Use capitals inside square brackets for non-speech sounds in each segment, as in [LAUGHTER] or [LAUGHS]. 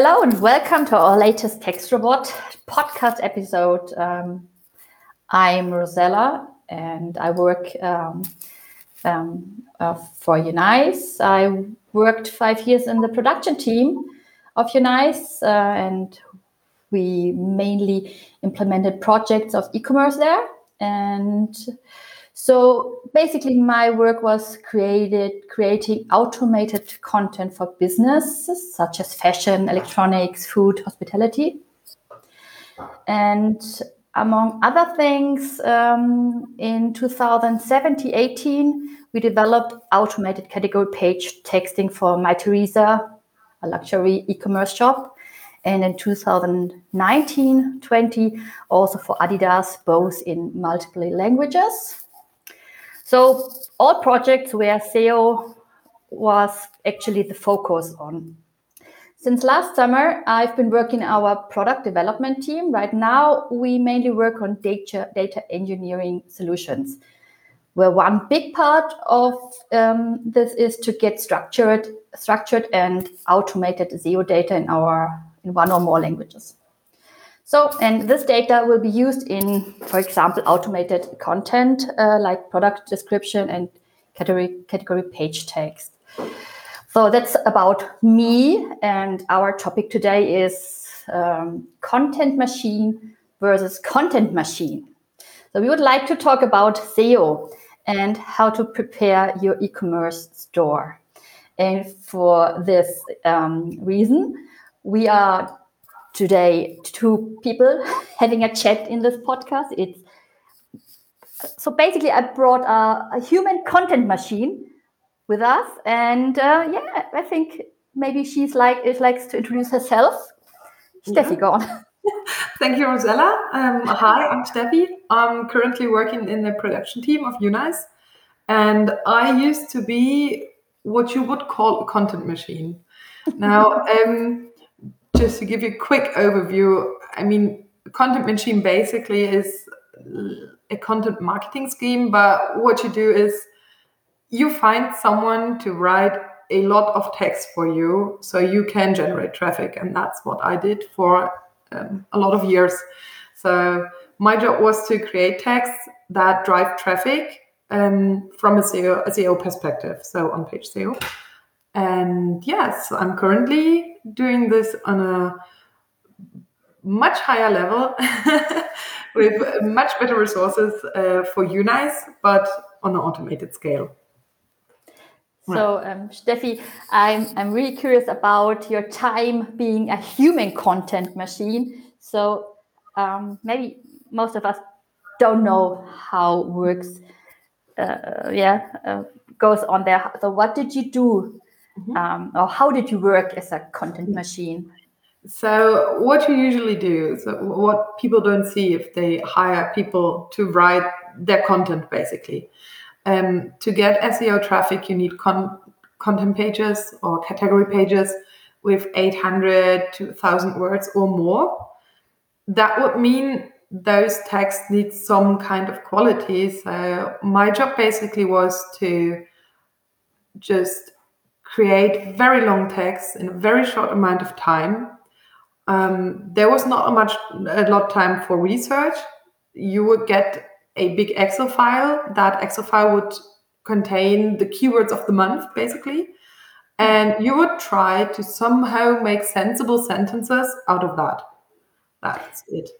Hello and welcome to our latest Text Robot podcast episode. Um, I'm Rosella and I work um, um, uh, for Unice. I worked five years in the production team of Unice uh, and we mainly implemented projects of e-commerce there. And so basically my work was created creating automated content for businesses such as fashion, electronics, food, hospitality. And among other things, um, in 2017-18, we developed automated category page texting for My Mytheresa, a luxury e-commerce shop, and in 2019-20 also for Adidas, both in multiple languages. So all projects where SEO was actually the focus on. Since last summer, I've been working our product development team. Right now, we mainly work on data, data engineering solutions, where one big part of um, this is to get structured, structured and automated SEO data in our in one or more languages. So, and this data will be used in, for example, automated content uh, like product description and category, category page text. So that's about me. And our topic today is um, content machine versus content machine. So we would like to talk about SEO and how to prepare your e-commerce store. And for this um, reason, we are today two people [LAUGHS] having a chat in this podcast. It's so basically I brought a, a human content machine with us, and uh, yeah, I think maybe she's like it likes to introduce herself. Steffi, yeah. go on. [LAUGHS] Thank you, Rosella. Um, hi, I'm Steffi. I'm currently working in the production team of Unice, and I used to be what you would call a content machine. Now, [LAUGHS] um, just to give you a quick overview, I mean, content machine basically is a content marketing scheme, but what you do is you find someone to write a lot of text for you so you can generate traffic. And that's what I did for um, a lot of years. So my job was to create text that drive traffic um, from a SEO, a SEO perspective, so on page SEO. And yes, I'm currently doing this on a much higher level [LAUGHS] with much better resources uh, for Unice, but on an automated scale. So, um, Steffi, I'm, I'm really curious about your time being a human content machine. So, um, maybe most of us don't know how works, uh, yeah, uh, goes on there. So, what did you do Mm-hmm. Um, or how did you work as a content machine? So, what you usually do, so what people don't see if they hire people to write their content, basically. Um, to get SEO traffic, you need con- content pages or category pages with 800 to 1000 words or more. That would mean those texts need some kind of quality. So, my job basically was to just create very long texts in a very short amount of time. Um, there was not a much a lot time for research. You would get a big Excel file. That Excel file would contain the keywords of the month, basically, and you would try to somehow make sensible sentences out of that. That's it.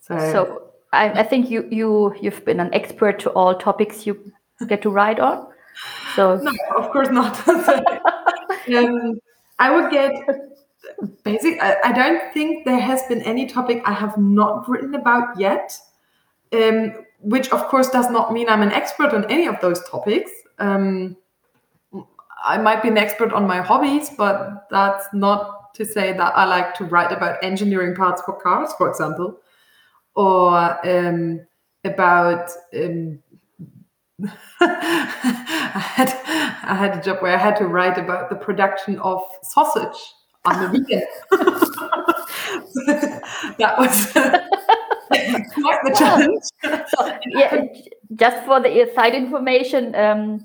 So, so I, I think you you you've been an expert to all topics you get to write on. So no, of course not. [LAUGHS] um, I would get basic. I, I, don't think there has been any topic I have not written about yet. Um, which of course does not mean I'm an expert on any of those topics. Um, I might be an expert on my hobbies, but that's not to say that I like to write about engineering parts for cars, for example, or um, about um, I had I had a job where I had to write about the production of sausage on the weekend. [LAUGHS] that was [LAUGHS] quite the challenge. So, yeah, just for the side information, um,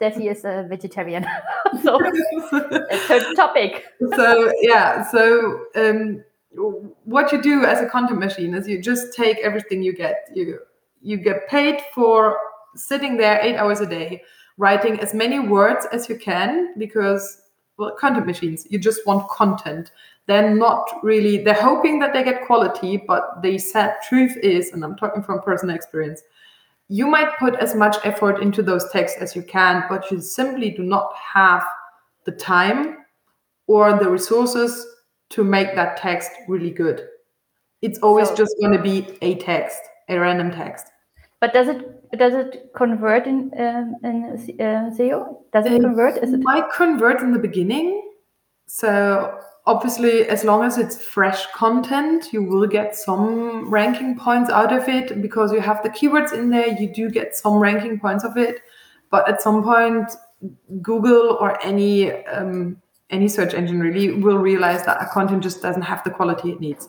Steffi is a vegetarian. [LAUGHS] so it's her topic. so yeah, so um, what you do as a content machine is you just take everything you get. You you get paid for sitting there eight hours a day, writing as many words as you can because well, content machines, you just want content. They're not really, they're hoping that they get quality, but the sad truth is, and I'm talking from personal experience, you might put as much effort into those texts as you can, but you simply do not have the time or the resources to make that text really good. It's always so, just going to be a text, a random text. But does it does it convert in um, in uh, SEO? Does it, it convert? Is it might convert in the beginning. So obviously, as long as it's fresh content, you will get some ranking points out of it because you have the keywords in there. You do get some ranking points of it, but at some point, Google or any um, any search engine really will realize that a content just doesn't have the quality it needs.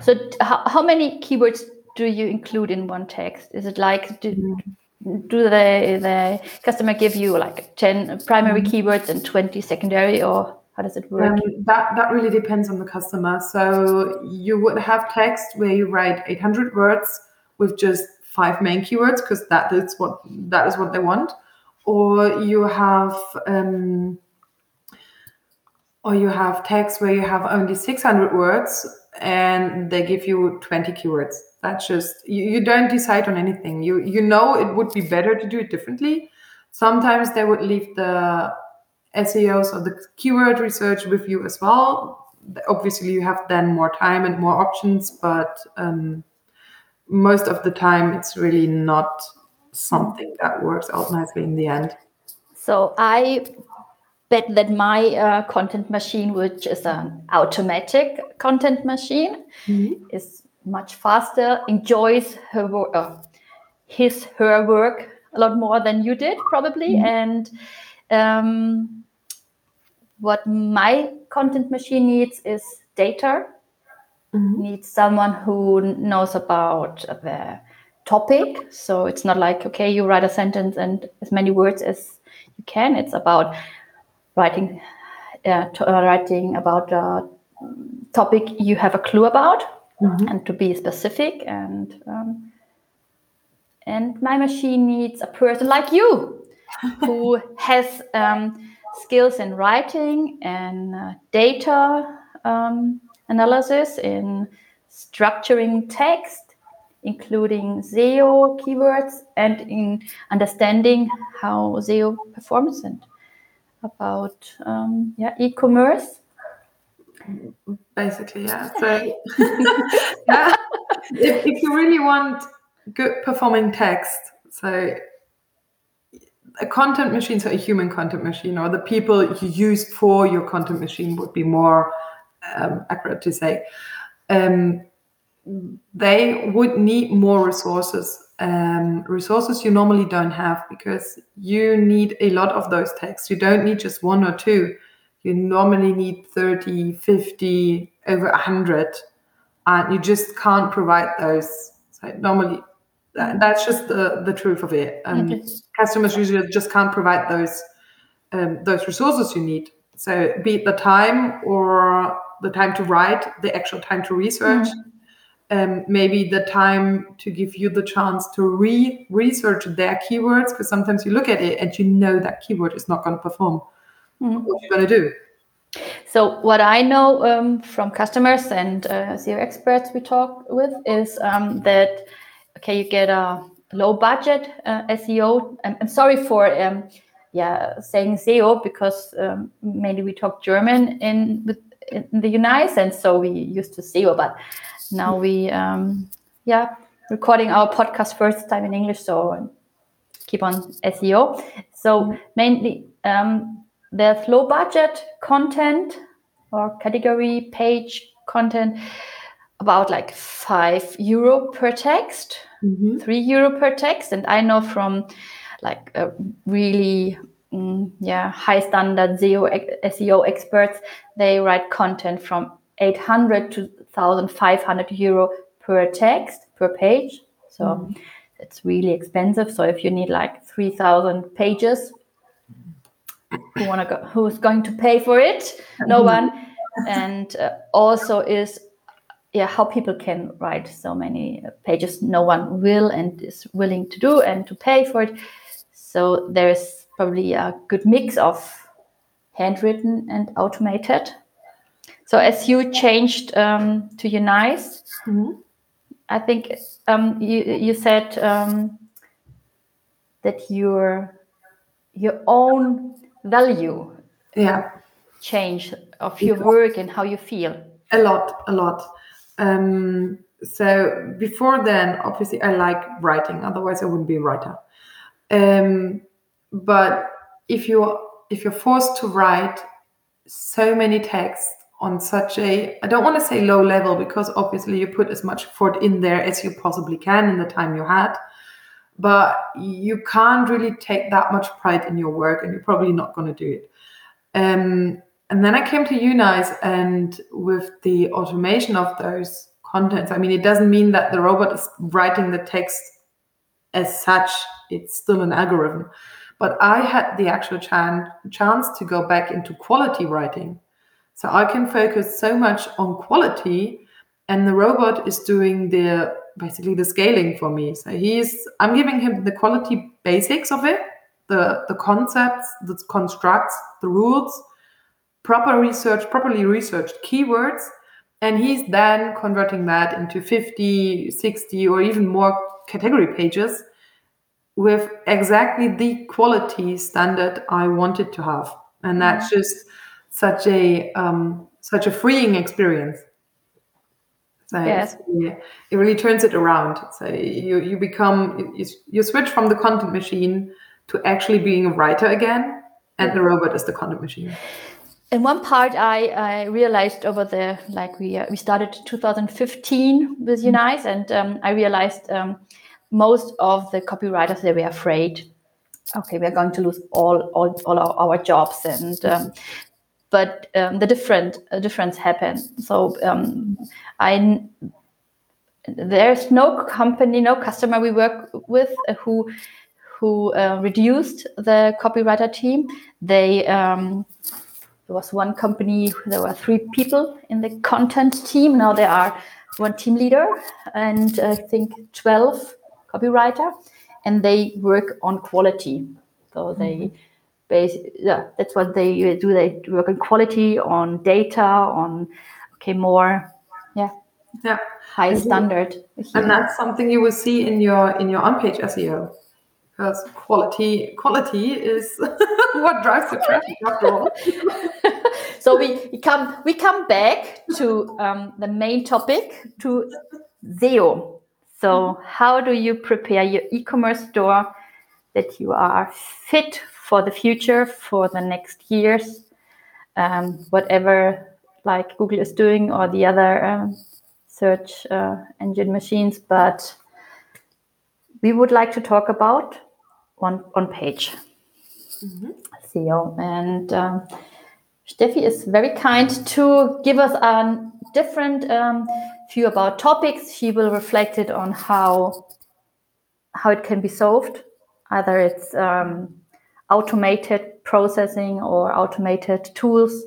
So, how, how many keywords do you include in one text? Is it like do, do the the customer give you like ten primary mm-hmm. keywords and twenty secondary, or how does it work? Um, that that really depends on the customer. So you would have text where you write eight hundred words with just five main keywords because that is what that is what they want, or you have. Um, or you have text where you have only 600 words and they give you 20 keywords that's just you, you don't decide on anything. You you know it would be better to do it differently. Sometimes they would leave the seos or the keyword research with you as well. Obviously you have then more time and more options but um, most of the time it's really not something that works out nicely in the end. So i bet that my uh, content machine which is an automatic content machine mm-hmm. is much faster, enjoys her work, uh, his her work a lot more than you did probably, mm-hmm. and um, what my content machine needs is data. Mm-hmm. Needs someone who knows about the topic. So it's not like okay, you write a sentence and as many words as you can. It's about writing, uh, t- uh, writing about a topic you have a clue about mm-hmm. and to be specific and um, and my machine needs a person like you who [LAUGHS] has um, skills in writing and uh, data um, analysis in structuring text including SEO keywords and in understanding how SEO performs and about um, yeah e-commerce basically yeah. So [LAUGHS] yeah. If, if you really want good performing text so a content machine so a human content machine or the people you use for your content machine would be more um, accurate to say. Um, they would need more resources um, resources you normally don't have because you need a lot of those texts. You don't need just one or two you normally need 30, 50, over 100, and you just can't provide those. So normally, that, that's just the, the truth of it. Um, okay. Customers usually just can't provide those um, those resources you need. So be it the time or the time to write, the actual time to research, mm. um, maybe the time to give you the chance to re research their keywords because sometimes you look at it and you know that keyword is not going to perform mm. what you're going to do. So what I know um, from customers and uh, SEO experts we talk with is um, that okay, you get a low budget uh, SEO. I'm, I'm, sorry for um, yeah saying SEO because um, mainly we talk German in with in the United, and so we used to SEO, but now we um, yeah recording our podcast first time in English, so keep on SEO. So mainly um, there's low budget content or category page content about like five euro per text, mm-hmm. three euro per text. And I know from like a really mm, yeah high standard SEO, SEO experts, they write content from 800 to 1500 euro per text per page. So mm-hmm. it's really expensive. So if you need like 3000 pages who want to go who's going to pay for it? No one. And uh, also is yeah how people can write so many pages no one will and is willing to do and to pay for it. So there's probably a good mix of handwritten and automated. So as you changed um, to Unice, mm-hmm. I think um, you you said um, that your your own value yeah. change of your work and how you feel. A lot a lot. Um, so before then obviously i like writing otherwise i wouldn't be a writer. Um, but if you if you're forced to write so many texts on such a i don't want to say low level because obviously you put as much effort in there as you possibly can in the time you had but you can't really take that much pride in your work and you're probably not going to do it. Um, and then i came to unice and with the automation of those contents i mean it doesn't mean that the robot is writing the text as such it's still an algorithm but i had the actual chan- chance to go back into quality writing. So I can focus so much on quality and the robot is doing the basically the scaling for me. So he's I'm giving him the quality basics of it, the the concepts, the constructs, the rules, proper research, properly researched keywords, and he's then converting that into 50, 60 or even more category pages with exactly the quality standard I wanted to have. And that's mm-hmm. just such a um, such a freeing experience. So yes. Yeah, it really turns it around. So you you become you, you switch from the content machine to actually being a writer again, and the robot is the content machine. And one part I, I realized over the like we uh, we started 2015 with. Unice, and um, I realized um, most of the copywriters they were afraid. Okay, we are going to lose all all, all our, our jobs, and um, but um, the different uh, difference happened. So um, I there's no company, no customer we work with who who uh, reduced the copywriter team. They um, there was one company. There were three people in the content team. Now there are one team leader and I think twelve copywriter, and they work on quality. So they. Mm-hmm yeah, that's what they do. They work on quality, on data, on okay, more, yeah, yeah, high and standard. And that's something you will see in your in your on-page SEO, because quality quality is [LAUGHS] what drives the traffic [LAUGHS] after all. so we, we come we come back to um, the main topic to SEO. So how do you prepare your e-commerce store that you are fit for the future, for the next years, um, whatever like Google is doing or the other um, search uh, engine machines. But we would like to talk about one on page mm-hmm. SEO. And um, Steffi is very kind to give us a different um, view about topics. She will reflect it on how how it can be solved. Either it's um, automated processing or automated tools.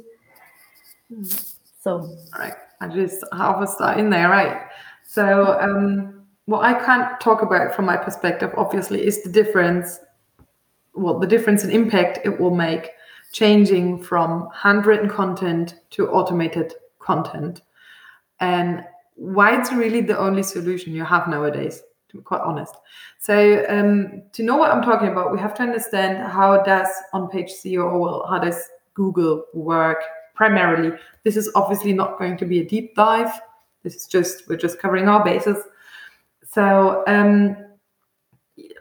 So, right. I just have a start in there, right? So, um, what I can't talk about from my perspective, obviously, is the difference. Well, the difference in impact it will make changing from handwritten content to automated content, and why it's really the only solution you have nowadays to be quite honest. So um, to know what I'm talking about, we have to understand how does on-page SEO or how does Google work primarily. This is obviously not going to be a deep dive. This is just we're just covering our bases. So um,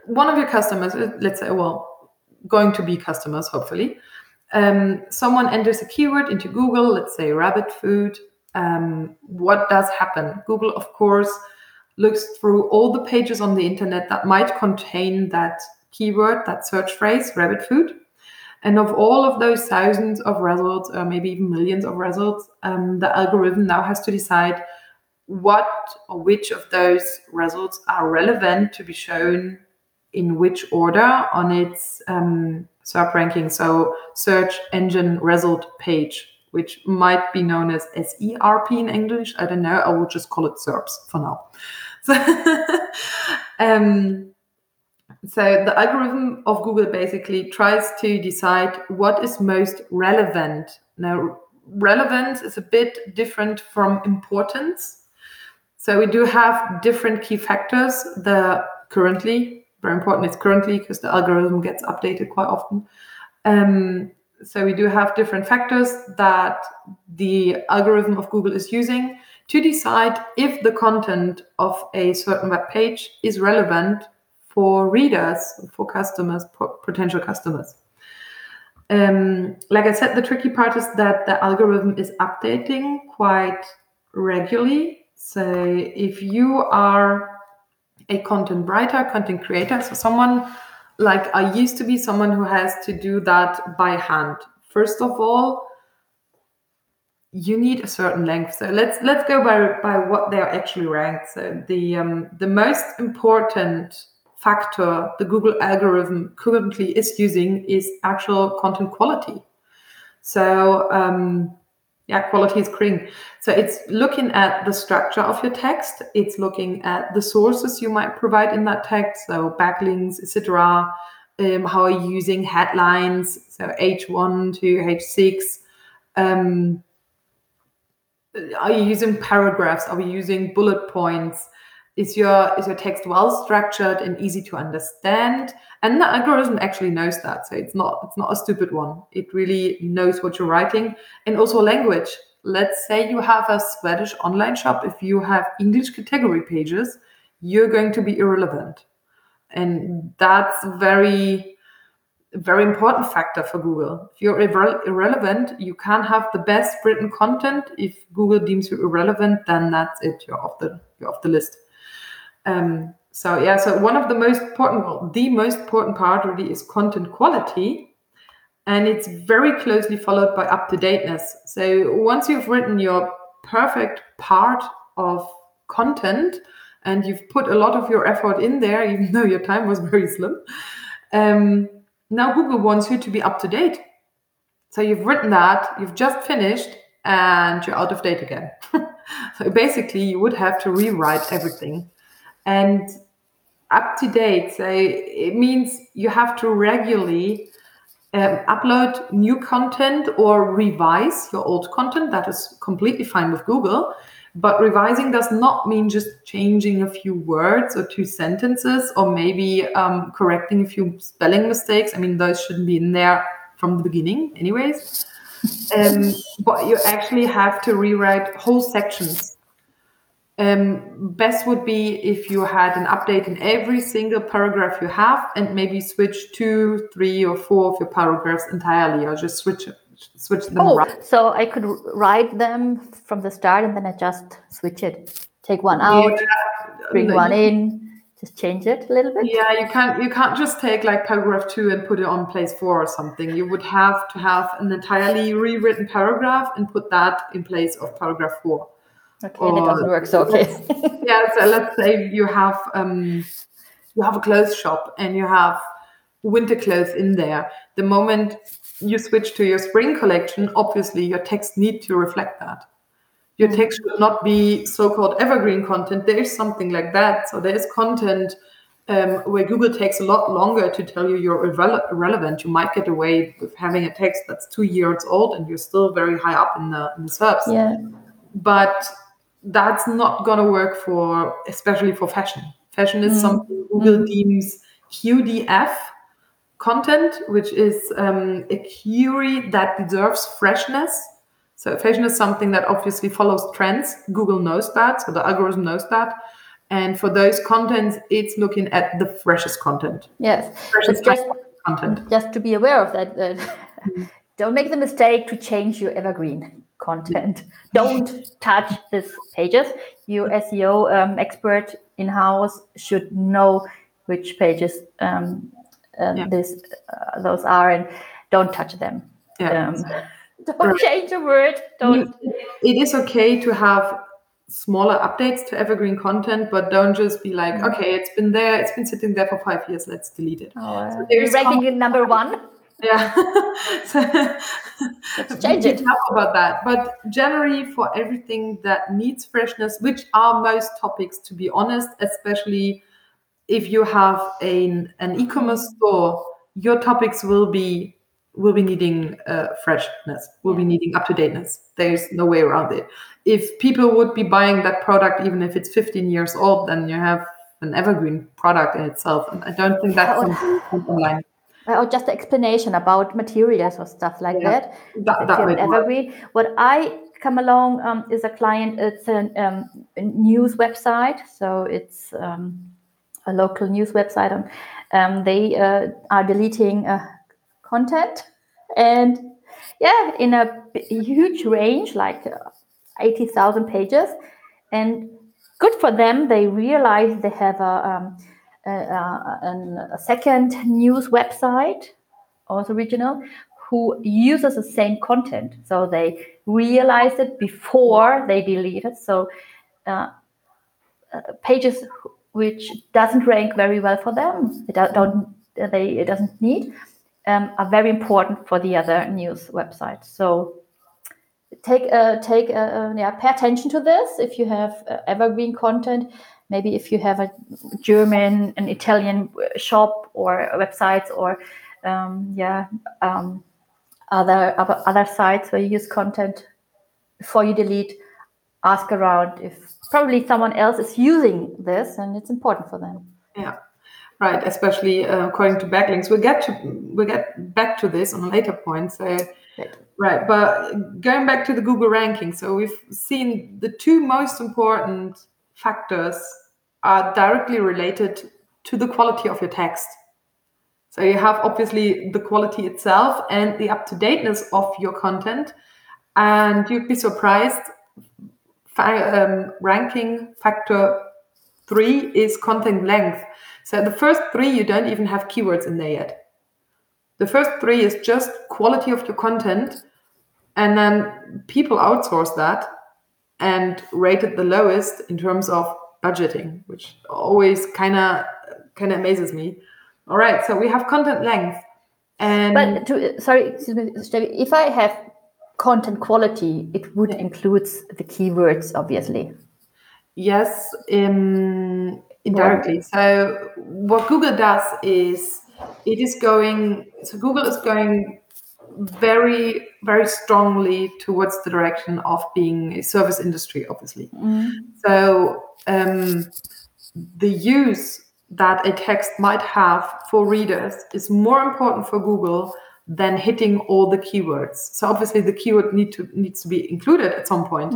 one of your customers, let's say, well, going to be customers, hopefully. Um, someone enters a keyword into Google, let's say rabbit food. Um, what does happen? Google, of course, looks through all the pages on the internet that might contain that keyword, that search phrase, rabbit food. And of all of those thousands of results, or maybe even millions of results, um, the algorithm now has to decide what or which of those results are relevant to be shown in which order on its um, SERP ranking. So search engine result page, which might be known as SERP in English. I don't know. I will just call it SERPs for now. So, [LAUGHS] um, so the algorithm of Google basically tries to decide what is most relevant. Now, relevance is a bit different from importance. So we do have different key factors. The currently very important is currently because the algorithm gets updated quite often. Um, so we do have different factors that the algorithm of Google is using to decide if the content of a certain web page is relevant for readers, for customers, potential customers. Um, like I said, the tricky part is that the algorithm is updating quite regularly. So if you are a content writer, content creator, so someone like I used to be, someone who has to do that by hand. First of all, you need a certain length. So let's let's go by by what they are actually ranked. So the um, the most important factor the Google algorithm currently is using is actual content quality. So um, yeah, quality is king. So it's looking at the structure of your text. It's looking at the sources you might provide in that text, so backlinks, etc. Um, how are you using headlines? So H1 to H6. Um, are you using paragraphs? Are we using bullet points? Is your is your text well structured and easy to understand? And the algorithm actually knows that so it's not it's not a stupid one. It really knows what you're writing. And also language. Let's say you have a swedish online shop. If you have english category pages you're going to be irrelevant. And that's very very important factor for google. If you're irre- irrelevant you can't have the best written content. If google deems you irrelevant then that's it. You're off the you're off the list um, so yeah, so one of the most important, well, the most important part really is content quality, and it's very closely followed by up to dateness. So once you've written your perfect part of content and you've put a lot of your effort in there, [LAUGHS] even though your time was very slim, um, now Google wants you to be up to date. So you've written that, you've just finished, and you're out of date again. [LAUGHS] so basically, you would have to rewrite everything and up to date. So it means you have to regularly um, upload new content or revise your old content. That is completely fine with Google. But revising does not mean just changing a few words or two sentences or maybe um, correcting a few spelling mistakes. I mean, those shouldn't be in there from the beginning, anyways. Um, but you actually have to rewrite whole sections um, best would be if you had an update in every single paragraph you have and maybe switch two, three, or four of your paragraphs entirely or just switch switch them oh. So I could write them from the start and then I just switch it. Take one out, yeah, bring one in, just change it a little bit. Yeah, you can't you can't just take like paragraph two and put it on place four or something. You would have to have an entirely rewritten paragraph and put that in place of paragraph four. Okay, or, doesn't work. So okay. yeah, so let's say you have um, you have a clothes shop and you have winter clothes in there. The moment you switch to your spring collection, obviously your text need to reflect that. Your mm-hmm. text should not be so-called evergreen content. There is something like that. So there is content um, where Google takes a lot longer to tell you you're irre- irrelevant. You might get away with having a text that's two years old and you're still very high up in the in the SERPs. Yeah. But that's not going to work for especially for fashion. Fashion is mm. something google mm. deems qdf content which is um, a query that deserves freshness. So fashion is something that obviously follows trends. Google knows that so the algorithm knows that. And for those contents it's looking at the freshest content. Yes. Freshest just, content. just to be aware of that, that mm. [LAUGHS] don't make the mistake to change your evergreen content. [LAUGHS] Don't touch these pages. You SEO um, expert in house should know which pages um, uh, yeah. this uh, those are, and don't touch them. Yeah. Um, [LAUGHS] don't change a word. Don't. It is okay to have smaller updates to evergreen content, but don't just be like, Mhm. okay, it's been there, it's been sitting there for five years, let's delete it. Oh, uh, there's you're ranking number one. Yeah. [LAUGHS] so, change it. about that. But generally, for everything that needs freshness, which are most topics, to be honest, especially if you have an, an e-commerce store, your topics will be will be needing uh, freshness, will be needing up to dateness. There's no way around it. If people would be buying that product, even if it's 15 years old, then you have an evergreen product in itself. And I don't think that's something you can online. Or just an explanation about materials or stuff like Yeah. that. That, that you might work. evergreen. What I come along um, is a client. It's an, um, a news website, so it's um, a local news website. And, um, they uh, are deleting uh, content, and yeah, in a huge range, like uh, eighty thousand pages, and good for them. They realize they have a, um, a, a, second news website, also regional, who uses the same content. So they realize it before they delete it. So uh, uh, pages which doesn't rank very well for them, it do- don't they it doesn't need, um, are very important for the other news websites. So take uh, take uh, yeah pay attention to this if you have uh, evergreen content maybe if you have a german an italian shop or websites or um, yeah um, other, other other sites where you use content before you delete ask around if probably someone else is using this and it's important for them Yeah, right. Especially uh, according to backlinks, we'll get to we'll get back to this on a later point. So, Right. right. But going back to the Google ranking, so we've seen the two most important factors are directly related to the quality of your text. So you have obviously the quality itself and the up to dateness of your content, and you'd be surprised. Um, ranking factor three is content length. So the first three, you don't even have keywords in there yet. The first three is just quality of your content. And then people outsource that and rated the lowest in terms of budgeting, which always kind of kind of amazes me. All right, so we have content length. And but to, sorry excuse me if i have content quality it would include the keywords obviously Yes, um, indirectly. So what Google does is it is going. So Google is going very, very strongly towards the direction of being a service industry. Obviously, so um, the use that a text might have for readers is more important for Google than hitting all the keywords. So obviously the keyword need to needs to be included at some point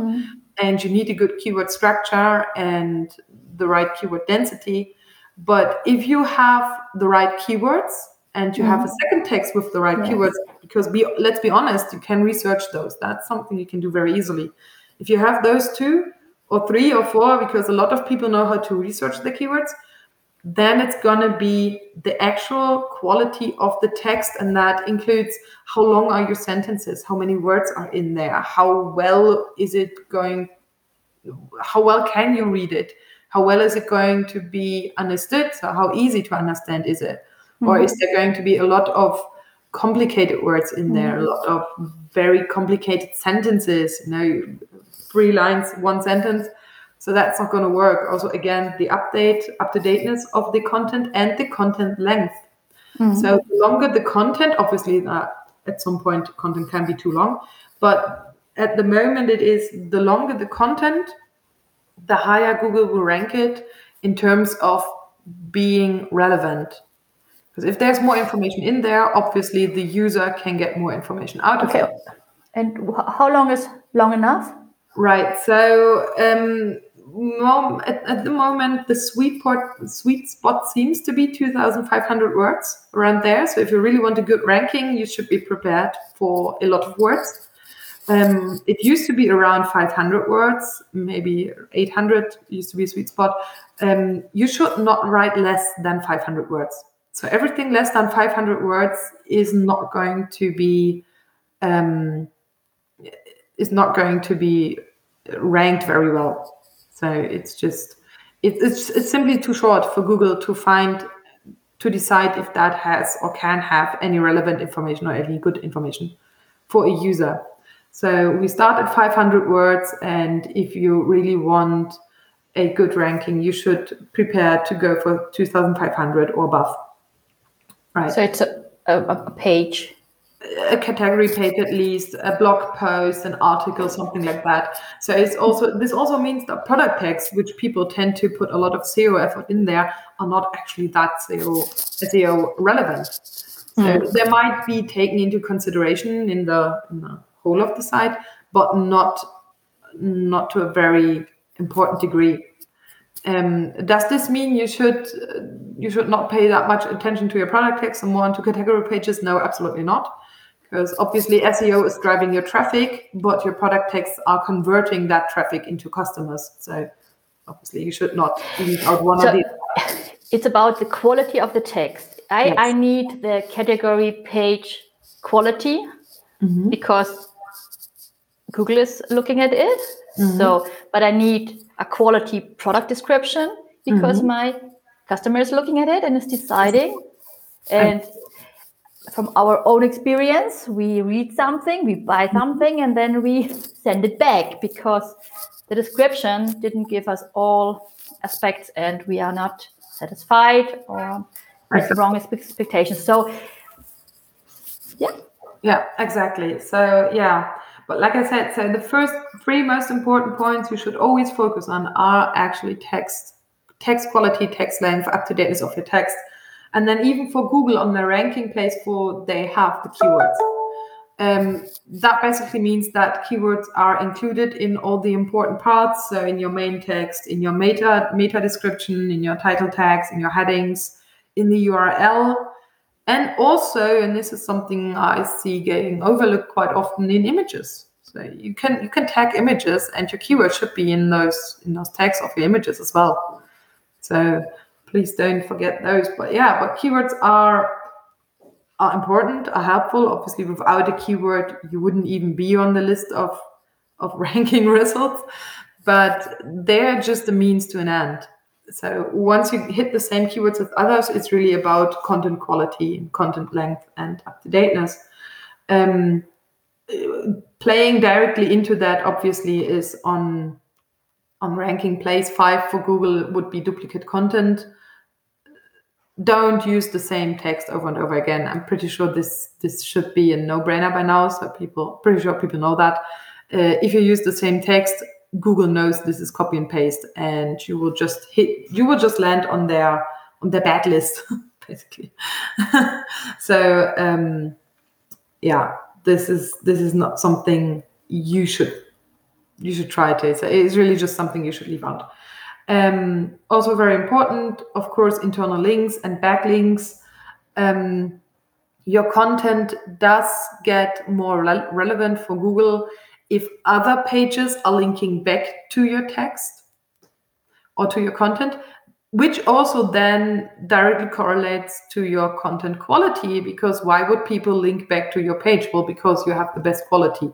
and you need a good keyword structure and the right keyword density. But if you have the right keywords and you have a second text with the right Yes. keywords, because be, let's be honest, you can research those. That's something you can do very easily. If you have those two or three or four, because a lot of people know how to research the keywords, then it's going to be the actual quality of the text and that includes how long are your sentences how many words are in there how well is it going how well can you read it how well is it going to be understood so how easy to understand is it or mm-hmm. is there going to be a lot of complicated words in there a lot of very complicated sentences you know three lines one sentence so that's not going to work. Also, again, the update, up to dateness of the content and the content length. So the longer the content, obviously, uh, at some point, content can be too long. But at the moment, it is the longer the content, the higher Google will rank it in terms of being relevant. Because if there's more information in there, obviously the user can get more information out of okay it. and how long is long enough Right. So um, mom, at, at the moment, the sweet spot sweet spot seems to be two thousand five hundred words around there. So if you really want a good ranking, you should be prepared for a lot of words. Um, it used to be around 500 words, maybe 800 used to be a sweet spot. Um, you should not write less than 500 words. So everything less than 500 words is not going to be um, is not going to be ranked very well. So it's just it, it's it's simply too short for Google to find to decide if that has or can have any relevant information or any good information for a user. So we start at 500 words, and if you really want a good ranking, you should prepare to go for 2,500 or above. Right. So it's a, a, a page a category page at least a blog post an article something like that so it's also this also means that product tags which people tend to put a lot of seo effort in there are not actually that seo seo relevant so mm. they might be taken into consideration in the, in the whole of the site but not not to a very important degree um, does this mean you should you should not pay that much attention to your product text and more onto category pages? No, absolutely not because obviously SEO is driving your traffic, but your product texts are converting that traffic into customers. So obviously you should not leave out one so of these. [LAUGHS] It's about the quality of the text. I, yes. I need the category page quality mm-hmm. because Google is looking at it. Mm-hmm. So, but I need a quality product description because mm-hmm. my customer is looking at it and is deciding. And from our own experience, we read something, we buy mm-hmm. something, and then we [LAUGHS] send it back because the description didn't give us all aspects and we are not satisfied or with the wrong expectations. So, yeah. Yeah, exactly. So, yeah. But like I said, so the first three most important points you should always focus on are actually text, text quality, text length, up to dateness of your text and then even for Google on the ranking place for they have the keywords. Um, that basically means that keywords are included in all the important parts. So in your main text, in your meta meta description, in your title tags, in your headings, in the URL, and also, and this is something I see getting overlooked quite often in images. So you can you can tag images, and your keyword should be in those in those tags of your images as well. So please don't forget those. But yeah, but keywords are are important, are helpful. Obviously, without a keyword, you wouldn't even be on the list of of [LAUGHS] ranking results. But they're just a means to an end. So once you hit the same keywords as others, it's really about content quality and content length and up to dateness. Um, playing directly into that obviously is on on ranking place five for Google would be duplicate content don't use the same text over and over again. I'm pretty sure this this should be a no-brainer by now. So people, pretty sure people know that. Uh, if you use the same text, Google knows this is copy and paste, and you will just hit. You will just land on their on their bad list, [LAUGHS] basically. [LAUGHS] so um, yeah, this is this is not something you should you should try to. So, it's really just something you should leave out. Um, also very important, of course, internal links and backlinks. Um, your content does get more re- relevant for Google if other pages are linking back to your text or to your content, which also then directly correlates to your content quality. Because why would people link back to your page? Well, because you have the best quality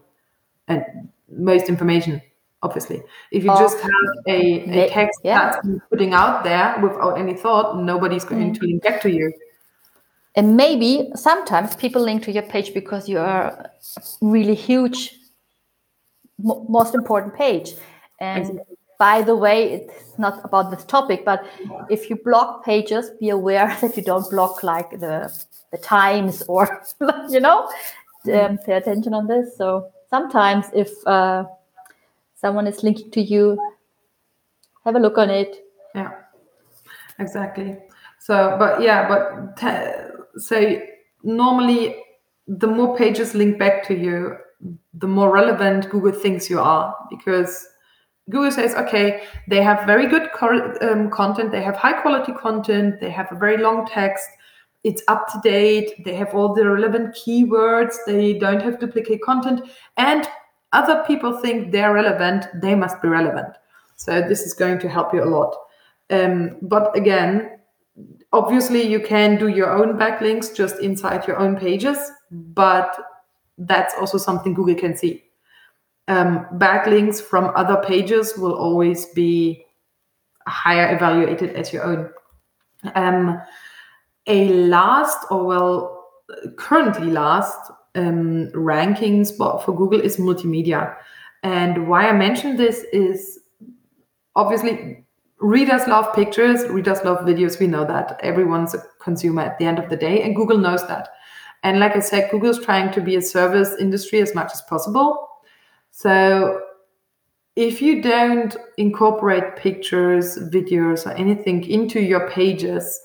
and most information obviously if you just have a, a text yeah. that's putting out there without any thought nobody's going mm. to link back to you and maybe sometimes people link to your page because you are really huge most important page. And by the way it's not about this topic but if you block pages be aware [LAUGHS] that you don't block like the the times or [LAUGHS] you know um, pay attention on this. So sometimes if uh, someone is linking to you have a look on it. Yeah exactly. So but yeah but so normally the more pages link back to you the more relevant google thinks you are because google says okay they have very good um, content they have high quality content they have a very long text it's up to date they have all the relevant keywords they don't have duplicate content and other people think they're relevant, they must be relevant. So this is going to help you a lot. Um, but again, obviously you can do your own backlinks just inside your own pages, but that's also something Google can see. um, backlinks from other pages will always be higher evaluated as your own. Um, a last, or well, currently last um, ranking spot for Google is multimedia. And why I mentioned this is obviously readers love pictures, readers love videos. We know that everyone's a consumer at the end of the day, and Google knows that. And like I said, Google's trying to be a service industry as much as possible. So if you don't incorporate pictures, videos, or anything into your pages,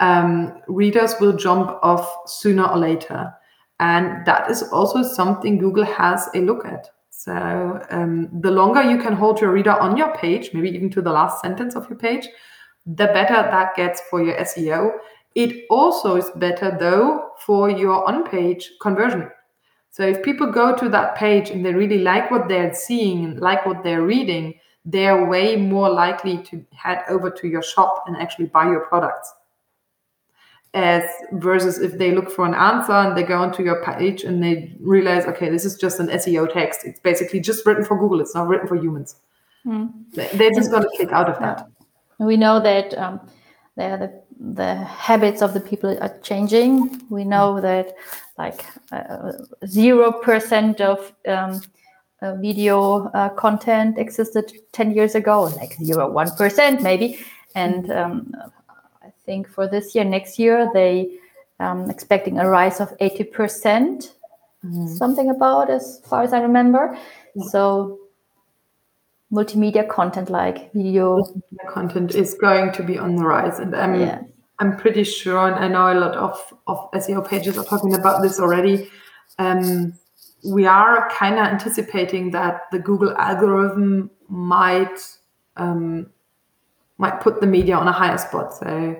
um, readers will jump off sooner or later. And that is also something Google has a look at. So um, the longer you can hold your reader on your page, maybe even to the last sentence of your page, the better that gets for your SEO. It also is better though for your on page conversion. So if people go to that page and they really like what they're seeing, and like what they're reading, they're way more likely to head over to your shop and actually buy your products. As versus if they look for an answer and they go onto your page and they realize, okay, this is just an SEO text. It's basically just written for Google. It's not written for humans. Mm. They're just going to click out of that. We know that um, the the habits of the people are changing. We know that like uh, zero uh, percent of um, uh, video uh, content existed ten years ago, like zero one percent maybe, and um, I think for this year, next year, they um, expecting a rise of 80%, percent mm hmm something about as far as I remember. Yeah. So multimedia content like video multimedia content is going to be on the rise. And I'm, yeah. I'm pretty sure, and I know a lot of, of SEO pages are talking about this already. Um, we are kind of anticipating that the Google algorithm might um, might put the media on a higher spot. So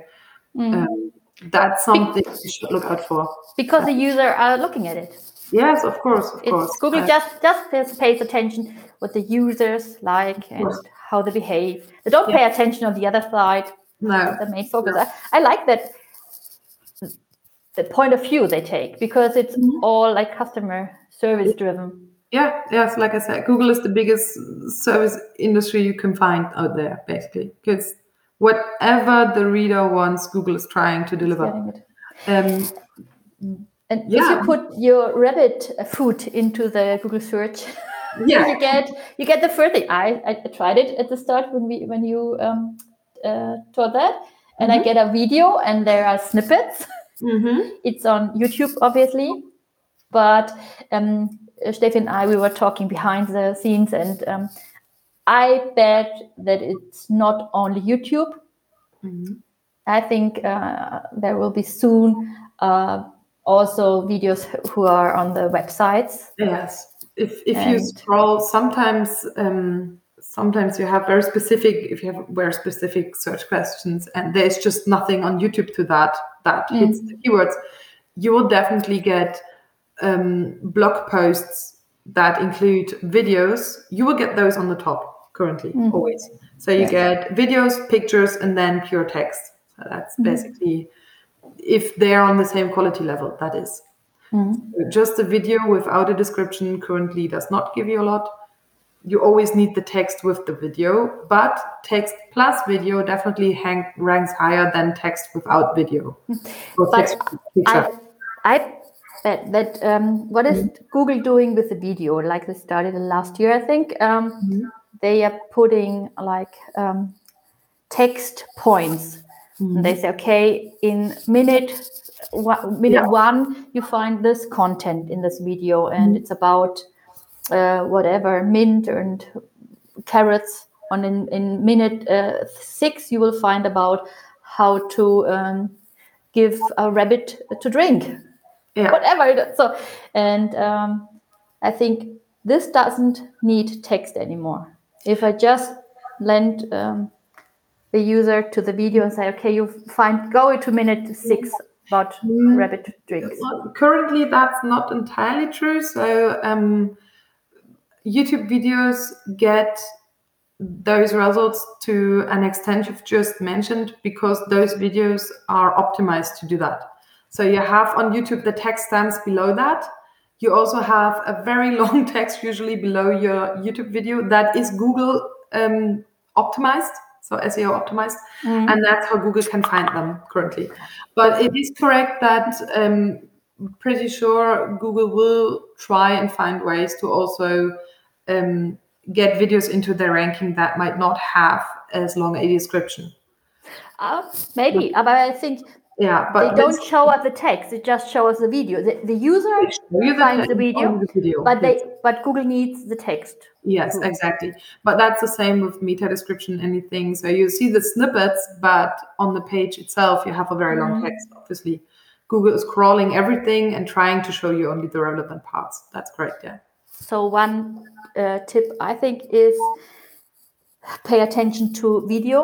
Mm. Um, that's something you should look out for. Because the user are looking at it. Yes, of course, of it's, course. Google just just pays attention what the users like and how they behave. They don't yeah. pay attention on the other side. No, the main focus. No. I, I, like that the point of view they take because it's mm-hmm. all like customer service driven. Yeah, yes, like I said, Google is the biggest service industry you can find out there, basically, because whatever the reader wants, Google is trying to deliver. Um, and yeah. if you put your rabbit food into the Google search, [LAUGHS] yeah. you get you get the first thing. I, I tried it at the start when we when you um, uh, taught that, and mm-hmm. I get a video and there are snippets. Mm-hmm. It's on YouTube, obviously, but um, Steffi and I we were talking behind the scenes and. Um, I bet that it's not only YouTube. Mm-hmm. I think uh, there will be soon uh, also videos who are on the websites. Yes, if if and you scroll, sometimes um, sometimes you have very specific if you have very specific search questions, and there's just nothing on YouTube to that that mm. hits the keywords. You will definitely get um, blog posts that include videos. You will get those on the top currently mm-hmm. always. So you yeah. get videos, pictures, and then pure text. So that's mm-hmm. basically if they're on the same quality level, that is. Mm-hmm. Just a video without a description currently does not give you a lot. You always need the text with the video, but text plus video definitely hang, ranks higher than text without video. Or but I, I bet that um, what is mm-hmm. Google doing with the video? Like they started last year, I think. Um, mm-hmm they are putting like um, text points. Mm-hmm. And they say, okay, in minute one, minute yeah. one, you find this content in this video, and mm-hmm. it's about uh, whatever mint and carrots. On in, in minute uh, six, you will find about how to um, give a rabbit to drink, yeah. whatever. So, and um, I think this doesn't need text anymore if I just lend um, the user to the video and say, okay, you find go to minute six about mm. rabbit drinks. Currently, that's not entirely true. So um, YouTube videos get those results to an extent you've just mentioned because those videos are optimized to do that. So you have on YouTube the text stamps below that. You also have a very [LAUGHS] long text usually below your YouTube video that is Google um, optimized, so SEO optimized, Mm. and that's how Google can find them currently. But it is correct that um, pretty sure Google will try and find ways to also um, get videos into their ranking that might not have as long a description. Uh, maybe, uh, but I think Yeah, but they don't show us the text; they just show us the video. The, the user you finds the text video, the video. but they but Google needs the text. Yes, exactly. But that's the same with meta description, anything. So you see the snippets, but on the page itself, you have a very long Mhm. text. Obviously, Google is crawling everything and trying to show you only the relevant parts. That's correct. Yeah. So one uh, tip I think is pay attention to video,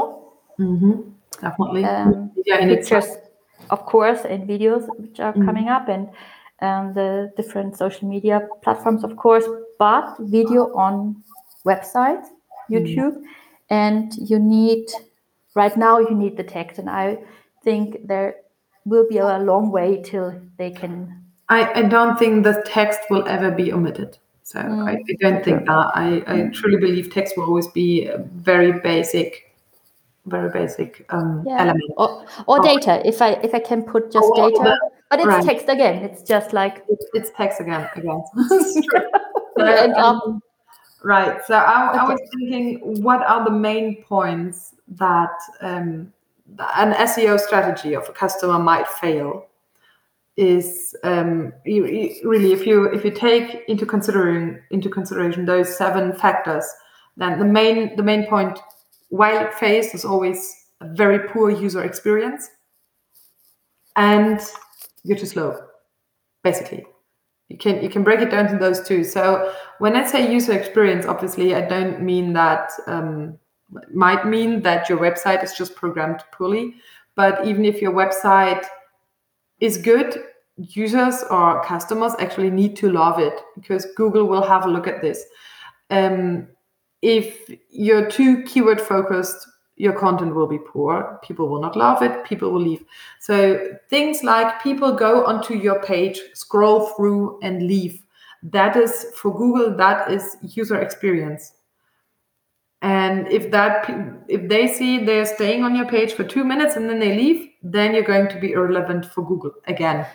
Mm-hmm. Definitely. um, yeah, in itself. pictures, of course, and videos which are Mhm. coming up, and um, the different social media platforms, of course, but video on websites, YouTube, and you need right now you need the text, and I think there will be a long way till they can. I, I don't think the text will ever be omitted. So Mm. I, I don't think that. I, I truly believe text will always be a very basic, very basic um, Yeah. element. Or, or Oh. data. If I if I can put just Oh, data, but it's right. text again. It's just like It's, it's text again. Again. [LAUGHS] It's true. you So, um, Right. So I, I was thinking, what are the main points that um, an SEO strategy of a customer might fail? Is um, you, you- really if you if you take into considering into consideration those seven factors, then the main the main point while fails is always a very poor user experience, and you're too slow, basically. You can you can break it down to those two. So when i say user experience obviously i don't mean that um, might mean that your website is just programmed poorly. But even if your website is good users or customers actually need to love it because google will have a look at this. Um, if you're too keyword focused your content will be poor people will not love it people will leave so things like people go onto your page, scroll through and leave. That is for Google, that is user experience. And if that if they see they're staying on your page for two minutes and then they leave, then you're going to be irrelevant for Google again.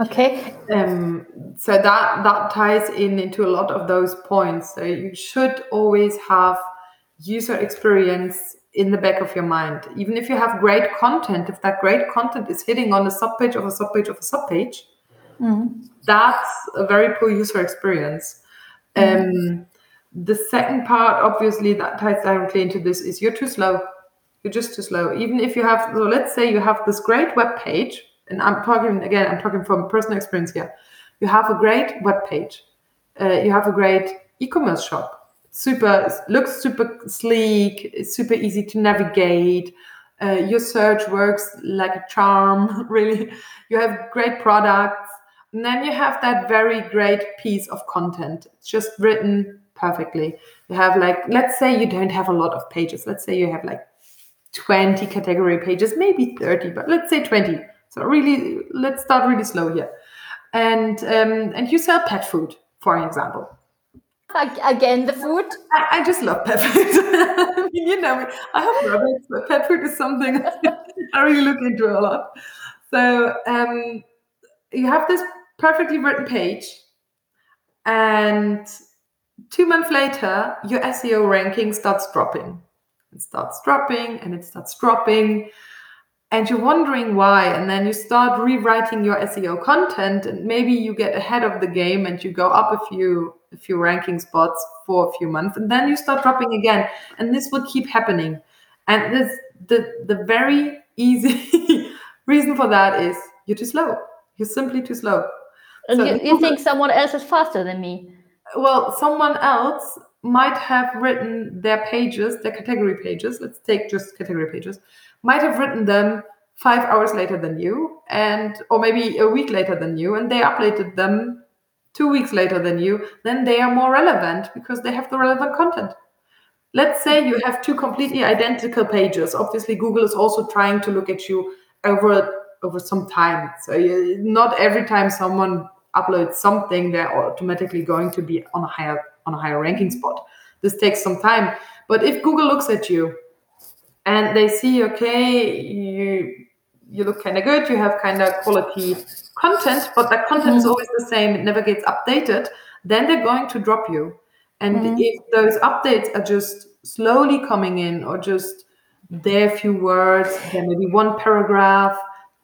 Okay. Um, so that that ties in into a lot of those points. So you should always have user experience in the back of your mind. Even if you have great content, if that great content is hitting on a subpage of a subpage of a subpage, Mhm. that's a very poor user experience. Um, the second part, obviously, that ties directly into this is you're too slow. You're just too slow. Even if you have, so let's say you have this great web page, and I'm talking again, I'm talking from personal experience here. You have a great web page. Uh, you have a great e-commerce shop. Super looks super sleek. Super easy to navigate. Uh, your search works like a charm. [LAUGHS] Really, you have great products. And then you have that very great piece of content. It's just written perfectly. You have like, let's say you don't have a lot of pages. Let's say you have like 20 category pages, maybe 30, but let's say 20. So really, let's start really slow here. And um, and you sell pet food, for example. Again, the food. I, I just love pet food. [LAUGHS] I mean, you know, me, I have rabbits, but pet food is something [LAUGHS] I really look into a lot. So um, you have this perfectly written page, and two months later, your SEO ranking starts dropping. It starts dropping and it starts dropping. And you're wondering why. And then you start rewriting your SEO content, and maybe you get ahead of the game and you go up a few a few ranking spots for a few months, and then you start dropping again. And this will keep happening. And this the the very easy [LAUGHS] reason for that is you're too slow. You're simply too slow. And So you, you think someone else is faster than me? well, someone else might have written their pages, their category pages. Let's take just category pages. Might have written them five hours later than you, and or maybe a week later than you, and they uploaded them two weeks later than you. Then they are more relevant because they have the relevant content. Let's say you have two completely identical pages. Obviously, Google is also trying to look at you over over some time. So you, not every time someone uploads something, they're automatically going to be on a higher on a higher ranking spot. This takes some time. But if Google looks at you and they see, okay, you you look kind of good, you have kind of quality content, but that content mm-hmm. is always the same, it never gets updated, then they're going to drop you. And mm-hmm. if those updates are just slowly coming in or just there few words, there maybe one paragraph,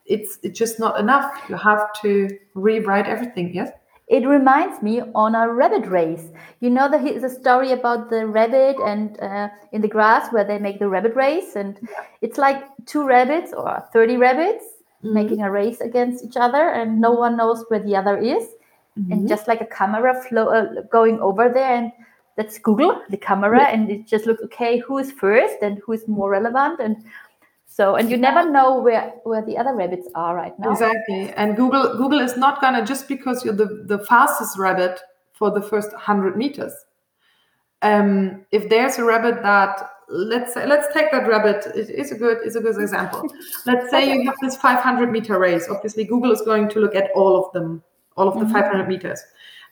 it's it's just not enough. You have to rewrite everything, yes? It reminds me on a rabbit race. You know, the, the story about the rabbit and uh, in the grass where they make the rabbit race, and it's like two rabbits or thirty rabbits mm-hmm. making a race against each other, and no one knows where the other is, mm-hmm. and just like a camera flow uh, going over there, and that's Google the camera, and it just looks okay. Who is first and who is more relevant, and so, and you never know where where the other rabbits are right now. Exactly. And Google Google is not gonna just because you're the, the fastest rabbit for the first hundred meters. Um, if there's a rabbit that let's say let's take that rabbit it is a good is a good example [LAUGHS] let's say you have this 500 meter race obviously google is going to look at all of them all of the mm-hmm. 500 meters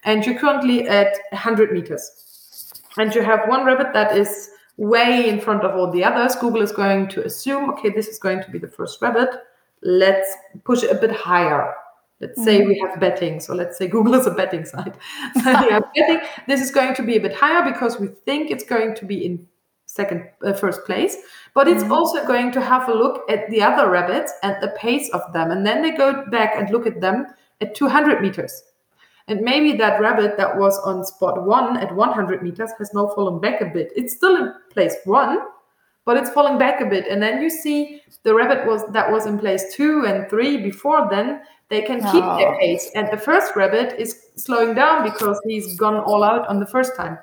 and you're currently at 100 meters and you have one rabbit that is way in front of all the others, Google is going to assume, okay, this is going to be the first rabbit. Let's push it a bit higher. Let's say we have betting. So let's say Google is a betting site. [LAUGHS] So betting. This is going to be a bit higher because we think it's going to be in second, uh, first place. But it's mm-hmm. also going to have a look at the other rabbits and the pace of them, and then they go back and look at them at 200 meters. And maybe that rabbit that was on spot one at 100 meters has now fallen back a bit. It's still in place one, but it's falling back a bit. And then you see the rabbit was that was in place two and three before then, they can keep their pace. And the first rabbit is slowing down because he's gone all out on the first time.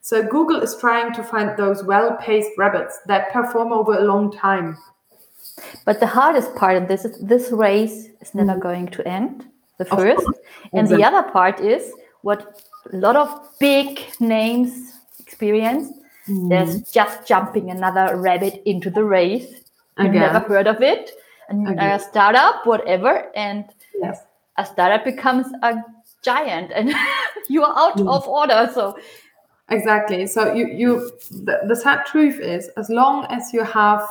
So Google is trying to find those well-paced rabbits that perform over a long time. But the hardest part of this is this race is never mm. going to end the first. And the other part is what a lot of big names experience. Mm. There's just jumping another rabbit into the race. You've never heard of it. And a startup, whatever. And yes. a startup becomes a giant and [LAUGHS] you are out mm. of order. So exactly. So you you the, the sad truth is as long as you have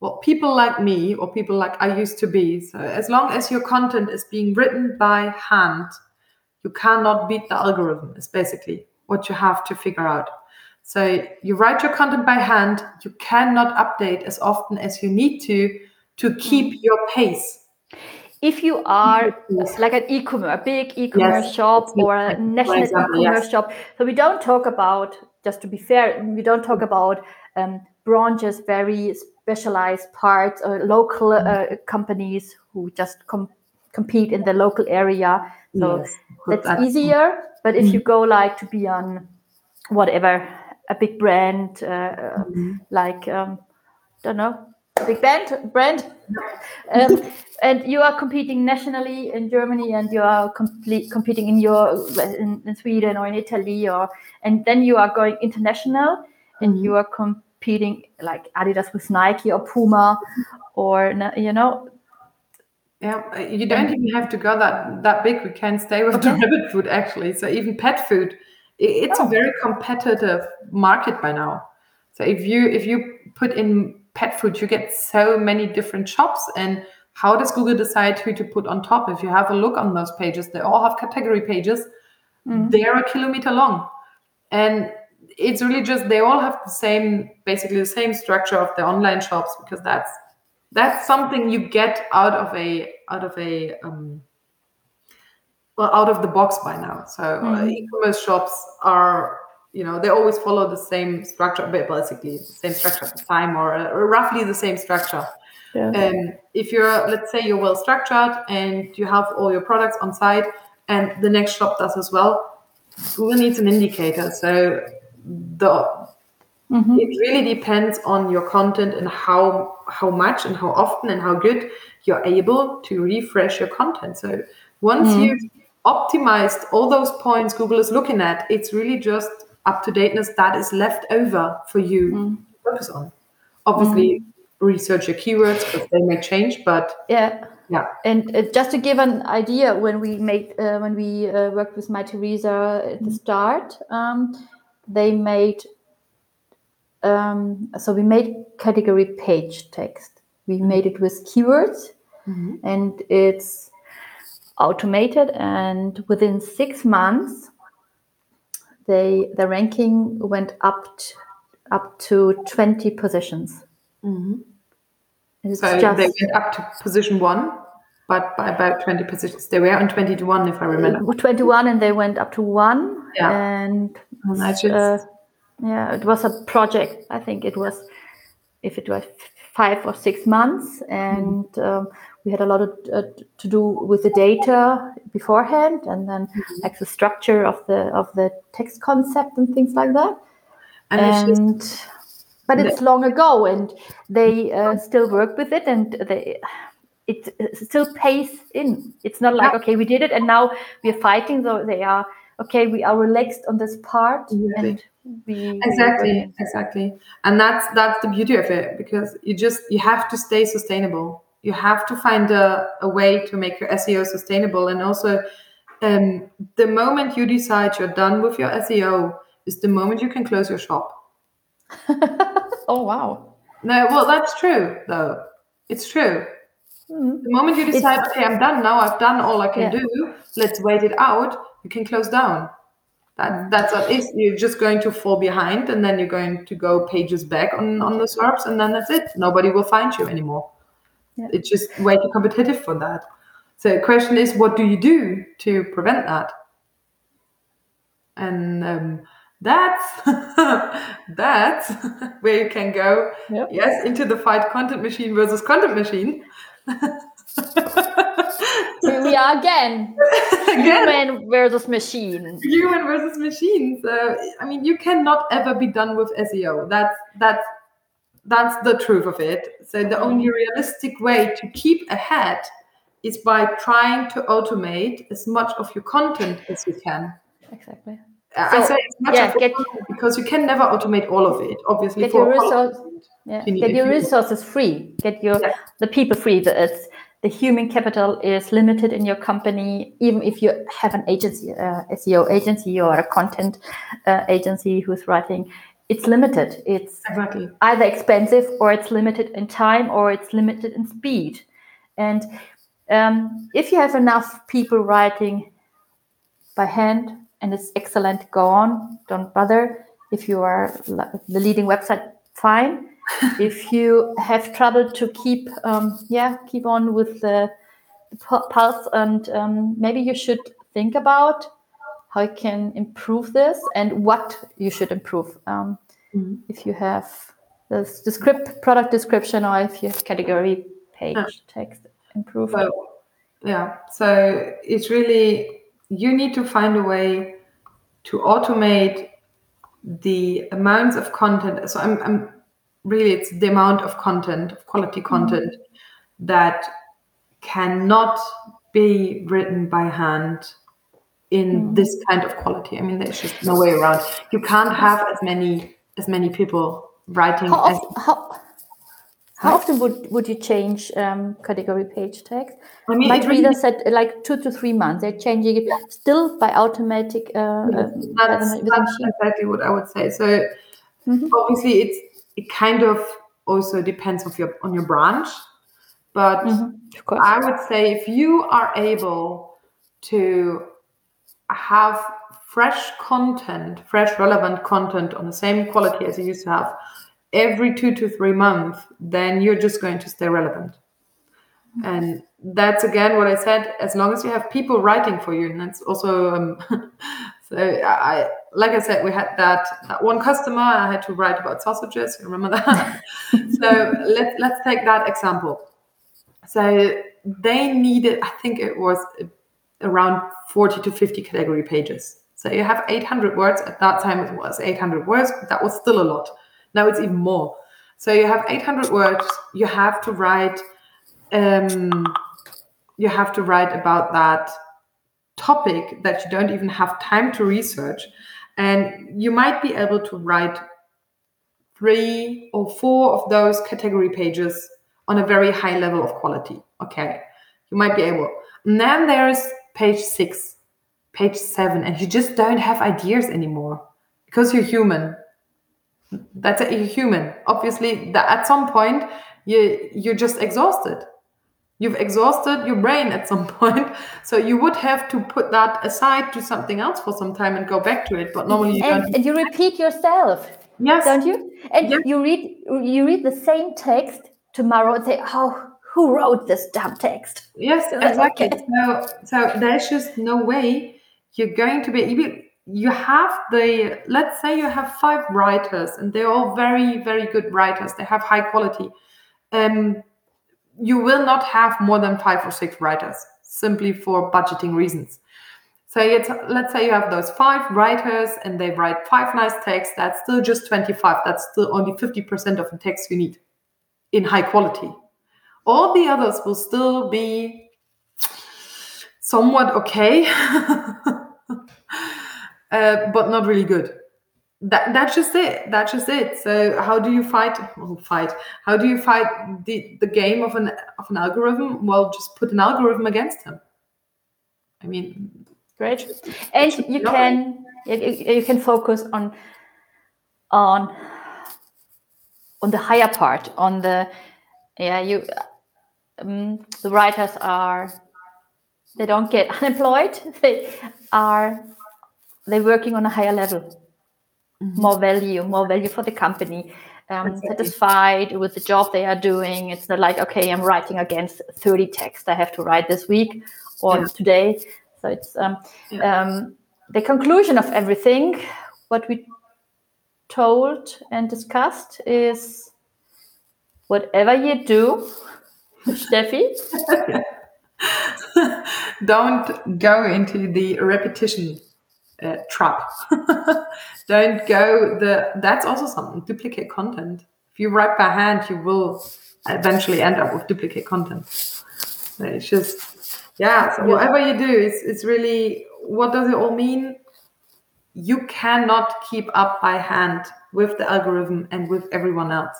well, people like me or people like I used to be. So as long as your content is being written by hand, you cannot beat the algorithm. Is basically what you have to figure out. So you write your content by hand. You cannot update as often as you need to to keep your pace. If you are like an e-commerce, a big e-commerce yes, shop or a national example, e-commerce yes. shop, so we don't talk about. Just to be fair, we don't talk about um, branches very specialized parts or local uh, companies who just com- compete in the local area. So yes, that's that. easier. But if mm-hmm. you go like to be on whatever a big brand, uh, mm-hmm. like um, don't know, big band brand, um, [LAUGHS] and you are competing nationally in Germany, and you are complete, competing in your in, in, Sweden or in Italy, or and then you are going international, and mm-hmm. you are com- competing like Adidas with Nike or Puma or you know yeah, uh, you don't even have to go that that big. We can stay with okay. the rabbit food actually. So even pet food, it's oh. a very competitive market by now. So if you if you put in pet food, you get so many different shops. And how does Google decide who to put on top? If you have a look on those pages, they all have category pages. Mm-hmm. They're a kilometer long, and it's really just they all have the same basically the same structure of the online shops because that's that's something you get out of a out of a um, well out of the box by now so uh, mm-hmm. uh, e-commerce shops are you know they always follow the same structure basically the same structure at the time or, uh, or roughly the same structure yeah. um, if you're let's say you're well structured and you have all your products on site and the next shop does as well google needs an indicator so the mm-hmm. it really depends on your content and how how much and how often and how good you're able to refresh your content so once mm-hmm. you've optimized all those points google is looking at it's really just up to dateness that is left over for you mm-hmm. to focus on obviously mm-hmm. research your keywords because they may change but yeah Yeah. And uh, just to give an idea, when we made uh, when we uh, worked with Mytheresa at the start, um, they made um, so we made category page text. We mm-hmm. made it with keywords, mm-hmm. and it's automated. And within six months, they the ranking went up up to twenty positions. Mm-hmm. It's So just they went up to position one, but by about 20 positions. They were on 20 to 1, if I remember. 21 and they went up to one Yeah. and uh, yeah it was a project. I think it was if it was five or six months. And um, we had a lot of, uh, to do with the data beforehand and then like the structure of the of the text concept and things like that. And it's just, but it's long ago and they uh, still work with it and they it still pays in. It's not like okay we did it and now we are fighting so they are okay we are relaxed on this part Exactly. and we exactly exactly. And that's that's the beauty of it because you just you have to stay sustainable. You have to find a, a way to make your seo sustainable. And also um, the moment you decide you're done with your seo is the moment you can close your shop. [LAUGHS] Oh wow. No well that's true though. It's true. Mhm. the moment you decide okay i'm done now. I've done all i can Yeah. do. Let's wait it out you can close down that, that's what it is. You're just going to fall behind, and then you're going to go pages back on, on the SERPs, and then that's it. Nobody will find you anymore. Yeah. It's just way too competitive for that. So the question is, what do you do to prevent that? And um, that's [LAUGHS] that's [LAUGHS] where you can go. Yep. Yes, into the fight: content machine versus content machine. [LAUGHS] Here we are again [LAUGHS] Again. human versus machine human versus machine. So I mean, you cannot ever be done with SEO. That's that's that's the truth of it. So the only realistic way to keep ahead is by trying to automate as much of your content as you can. exactly I So, say as much yeah, get- because you can never automate all of it. Obviously, Get for your all of resource- yeah You get your resources free get your Yeah. the people free the, it's, the human capital is limited in your company even if you have an agency uh, seo agency or a content uh, agency who's writing it's limited. It's Exactly. either expensive or it's limited in time or it's limited in speed. And um, if you have enough people writing by hand and it's excellent go on don't bother. If you are the leading website fine if you have trouble to keep um, yeah keep on with the pu- pulse and um, maybe you should think about how you can improve this and what you should improve um, Mhm. if you have the, script product description or if you have category page Yeah. text improved So, yeah. So it's really you need to find a way to automate the amounts of content. So I'm, I'm really it's the amount of content, of quality content that cannot be written by hand in this kind of quality. I mean, there's just no way around. You can't have as many as many people writing how, as of, how, how often would, would you change um, category page text I mean, my it really reader said uh, like two to three months they're changing it still by automatic uh, um, that's, that's exactly what I would say. So Mhm. obviously, it's it kind of also depends of your on your branch, but Mhm, I would say if you are able to have fresh content, fresh relevant content on the same quality as you used to have every two to three months, then you're just going to stay relevant. And that's again what I said. As long as you have people writing for you, and that's also um, [LAUGHS] so. I like I said, we had that, that one customer. I had to write about sausages. You remember that? [LAUGHS] so let's let's take that example. So they needed, I think it was around 40 to 50 category pages. So you have 800 words. At that time, it was 800 words. But that was still a lot. Now it's even more. So you have 800 words. You have to write. Um, you have to write about that topic that you don't even have time to research, and you might be able to write three or four of those category pages on a very high level of quality. Okay. You might be able. And then there's page six, page seven, and you just don't have ideas anymore because you're human. That's a, you're human. Obviously, that at some point you you're just exhausted. You've exhausted your brain at some [LAUGHS] point, so you would have to put that aside to something else for some time and go back to it. But normally you and, don't. and you repeat yourself, Yes. don't you? And Yep. you read you read the same text tomorrow and say, "Oh, who wrote this damn text?" Yes, exactly. okay. So, so there's just no way you're going to be. You, you have the. Let's say you have five writers, and they're all very, very good writers. They have high quality. Um, you will not have more than five or six writers, simply for budgeting reasons. So let's say you have those five writers, and they write five nice texts. That's still just twenty-five. That's still only fifty percent of the text you need in high quality all the others will still be somewhat okay [LAUGHS] uh, but not really good that, that's just it. That's just it. So how do you fight well, fight? How do you fight the, the game of an of an algorithm? Well just put an algorithm against him. I mean Great. And you can you, you you can focus on on on the higher part on the yeah you um, the writers are they don't get [LAUGHS] unemployed. They are they're working on a higher level more value more value for the company. Um, satisfied with the job they are doing. It's not like okay i'm writing against 30 texts i have to write this week or Yeah. today. So it's um, Yeah. um, the conclusion of everything what we told and discussed is whatever you do [LAUGHS] steffi. [LAUGHS] Don't go into the repetition uh, trap. [LAUGHS] don't go the. That's also something. Duplicate content. If you write by hand, you will eventually end up with duplicate content. It's just yeah. So whatever you do, it's it's really what does it all mean? You cannot keep up by hand with the algorithm and with everyone else.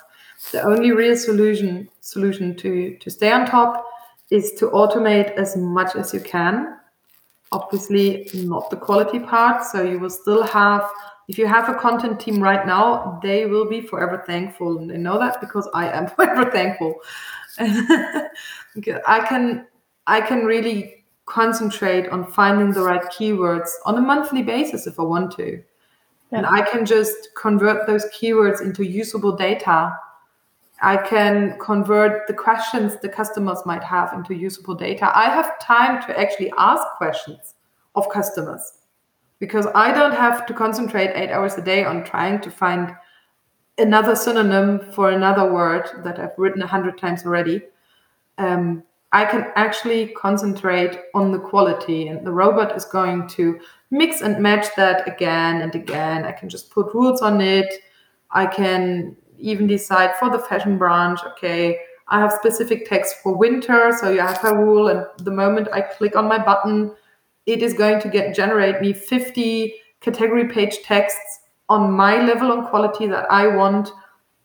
The only real solution solution to to stay on top is to automate as much as you can. Obviously, not the quality part. So you will still have, if you have a content team right now, they will be forever thankful, and they know that because I am [LAUGHS] forever thankful. [LAUGHS] I can, I can really concentrate on finding the right keywords on a monthly basis if I want to, and I can just convert those keywords into usable data I can convert the questions the customers might have into usable data. I have time to actually ask questions of customers because I don't have to concentrate eight hours a day on trying to find another synonym for another word that I've written a hundred times already. Um, I can actually concentrate on the quality, and the robot is going to mix and match that again and again. I can just put rules on it. I can even decide for the fashion branch, okay, I have specific text for winter, so you have a rule, and the moment I click on my button, it is going to get generate me 50 category page texts on my level and quality that I want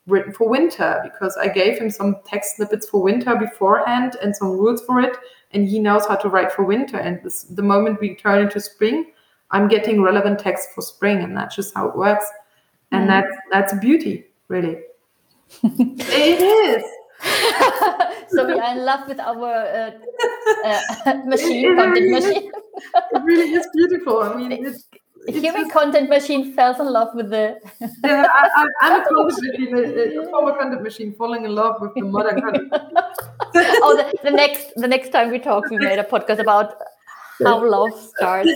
written for winter because I gave him some text snippets for winter beforehand and some rules for it, and he knows how to write for winter. And this, the moment we turn into spring, I'm getting relevant text for spring, and that's just how it works. And mm. that's that's beauty, really. [LAUGHS] it is. so we are in love with our uh, uh, [LAUGHS] machine It content really is. machine It really is beautiful. I mean, it's, it's human just- content machine falls in love with the yeah, I, I'm [LAUGHS] a content machine, a, a former content machine, falling in love with the modern content. oh the, the next the next time we talk we made a podcast about how love starts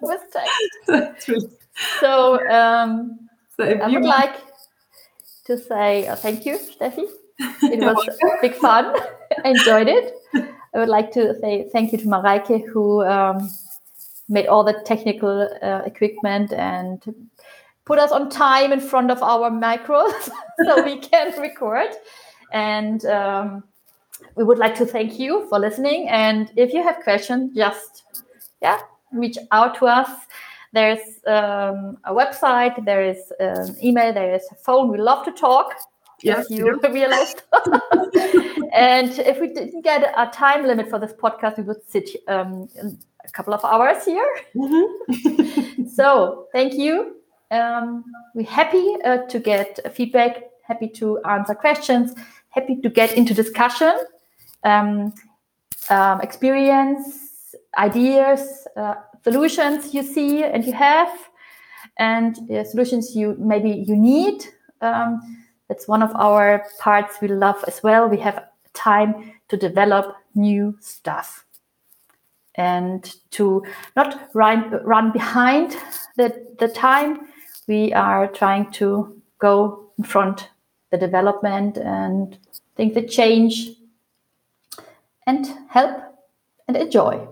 with text really- so um so if I you would like to say uh, thank you, Steffi. [LAUGHS] It was big fun. I enjoyed it. I would like to say thank you to Mareike who um, made all the technical uh, equipment and put us on time in front of our micros [LAUGHS] so we can record. And um, we would like to thank you for listening. And if you have questions, just yeah, reach out to us. There's um, a website, there is an email, there is a phone. We love to talk. Yes, you [LAUGHS] realized. [LAUGHS] and if we didn't get a time limit for this podcast, we would sit um, a couple of hours here. Mm-hmm. [LAUGHS] so thank you. Um, we're happy uh, to get feedback, happy to answer questions, happy to get into discussion, um, um experience, ideas, uh, solutions you see and you have, and uh, solutions you maybe you need. Um, that's one of our parts we love as well. We have time to develop new stuff and to not run, run behind the, the time. We are trying to go in front the development and think the change and help and enjoy.